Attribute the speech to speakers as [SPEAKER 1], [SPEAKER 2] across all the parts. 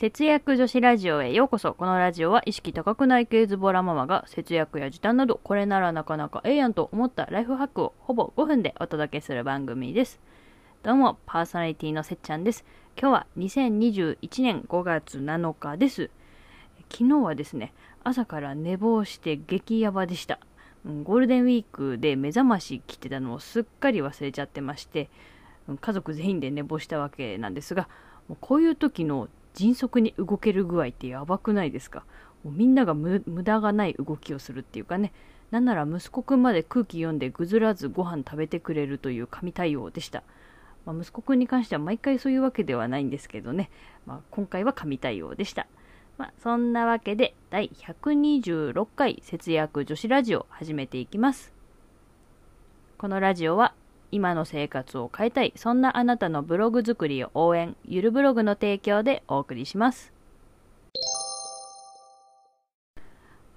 [SPEAKER 1] 節約女子ラジオへようこそ。このラジオは意識高くない系ズボラママが節約や時短などこれならなかなかええやんと思ったライフハックをほぼ5分 でお届けする番組です。どうも、パーソナリティのせっちゃんです。今日は2021年5月7日です。昨日はですね、朝から寝坊して激ヤバでした。ゴールデンウィークで目覚まし来てたのをすっかり忘れちゃってまして、家族全員で寝坊したわけなんですが、こういう時の迅速に動ける具合ってやばくないですか？もうみんなが無駄がない動きをするっていうかね。なんなら息子くんまで空気読んでぐずらずご飯食べてくれるという神対応でした、まあ、息子くんに関しては毎回そういうわけではないんですけどね、まあ、今回は神対応でした。まあ、そんなわけで第126回節約女子ラジオ始めていきます。このラジオは今の生活を変えたい、そんなあなたのブログ作りを応援、ゆるブログの提供でお送りします。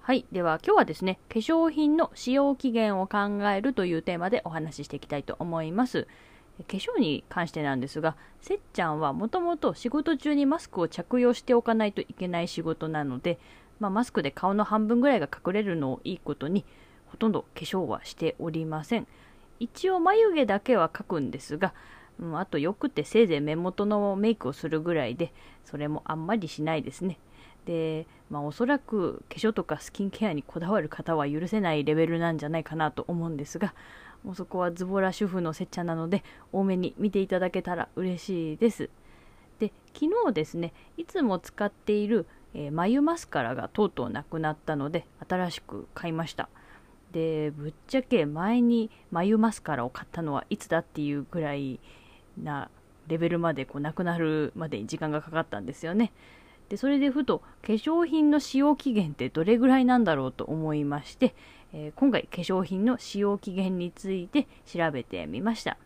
[SPEAKER 1] はい。では今日はですね、化粧品の使用期限を考えるというテーマでお話ししていきたいと思います。化粧に関してなんですが、せっちゃんはもともと仕事中にマスクを着用しておかないといけない仕事なので、まあ、マスクで顔の半分ぐらいが隠れるのをいいことに、ほとんど化粧はしておりません。一応眉毛だけは描くんですが、うん、あとよくてせいぜい目元のメイクをするぐらいで、それもあんまりしないですね。で、まあおそらく化粧とかスキンケアにこだわる方は許せないレベルなんじゃないかなと思うんですが、もうそこはズボラ主婦のせっちゃなので、多めに見ていただけたら嬉しいです。で、昨日ですね、いつも使っている、えー、眉マスカラがとうとうなくなったので、新しく買いました。でぶっちゃけ前に眉マスカラを買ったのはいつだっていうぐらいなレベルまでこうなくなるまでに時間がかかったんですよね。でそれでふと化粧品の使用期限ってどれぐらいなんだろうと思いまして、えー、今回化粧品の使用期限について調べてみました。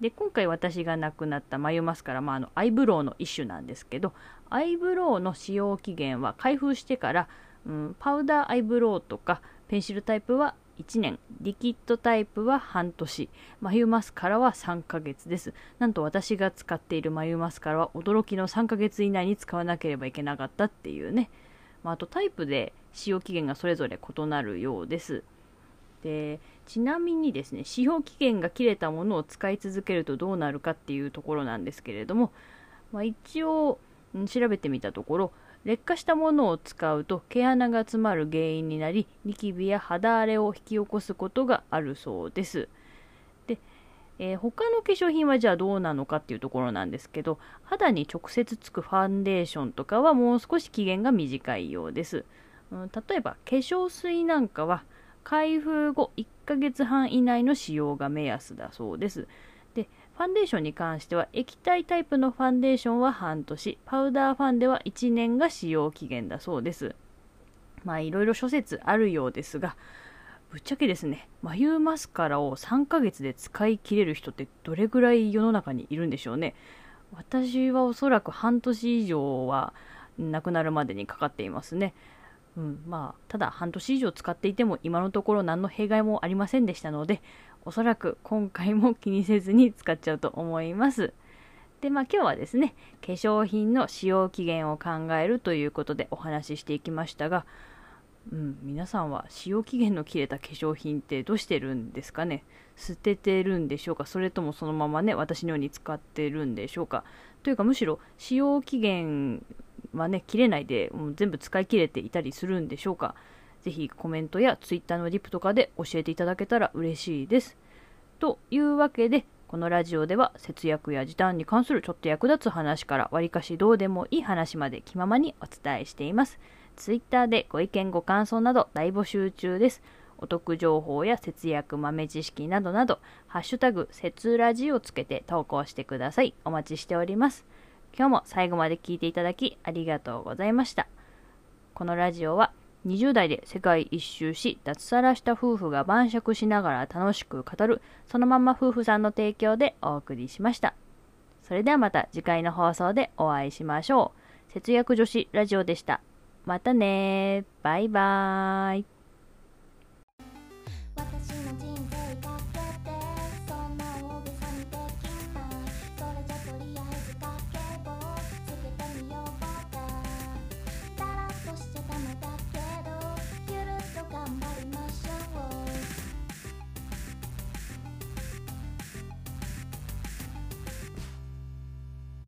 [SPEAKER 1] で今回私がなくなった眉マスカラ、まあ、あのアイブロウの一種なんですけどアイブロウの使用期限は開封してから、うん、パウダーアイブロウとかペンシルタイプは1年、リキッドタイプは半年、眉マスカラは3ヶ月です。なんと私が使っている眉マスカラは驚きの3ヶ月以内に使わなければいけなかったっていうね。まあ、あとタイプで使用期限がそれぞれ異なるようです。でちなみにですね使用期限が切れたものを使い続けるとどうなるかっていうところなんですけれども、まあ、一応調べてみたところ劣化したものを使うと毛穴が詰まる原因になりニキビや肌荒れを引き起こすことがあるそうです。でえー、他の化粧品はじゃあどうなのかっていうところなんですけど肌に直接つくファンデーションとかはもう少し期限が短いようです、うん、例えば化粧水なんかは開封後1ヶ月半以内の使用が目安だそうですファンデーションに関しては液体タイプのファンデーションは半年、パウダーファンでは1年が使用期限だそうです。まあいろいろ諸説あるようですが、ぶっちゃけですね、眉マスカラを3ヶ月で使い切れる人ってどれぐらい世の中にいるんでしょうね。私はおそらく半年以上は亡くなるまでにかかっていますね。うん、まあ、ただ半年以上使っていても今のところ何の弊害もありませんでしたので、おそらく今回も気にせずに使っちゃうと思います。で、まあ今日はですね、化粧品の使用期限を考えるということでお話ししていきましたが、うん、皆さんは使用期限の切れた化粧品ってどうしてるんですかね？捨ててるんでしょうか？それともそのままね、私のように使ってるんでしょうか？というかむしろ使用期限はね、切れないで、もう全部使い切れていたりするんでしょうか？ぜひコメントや Twitter のリプとかで教えていただけたら嬉しいです。というわけで、このラジオでは節約や時短に関するちょっと役立つ話からわりかしどうでもいい話まで気ままにお伝えしています。Twitter でご意見ご感想など大募集中です。お得情報や節約豆知識などなど、ハッシュタグ、節ラジをつけて投稿してください。お待ちしております。今日も最後まで聞いていただきありがとうございました。このラジオは20代で世界一周し脱サラした夫婦が晩酌しながら楽しく語るそのまま夫婦さんの提供でお送りしました。それではまた次回の放送でお会いしましょう。節約女子ラジオでした。またねバイバーイ。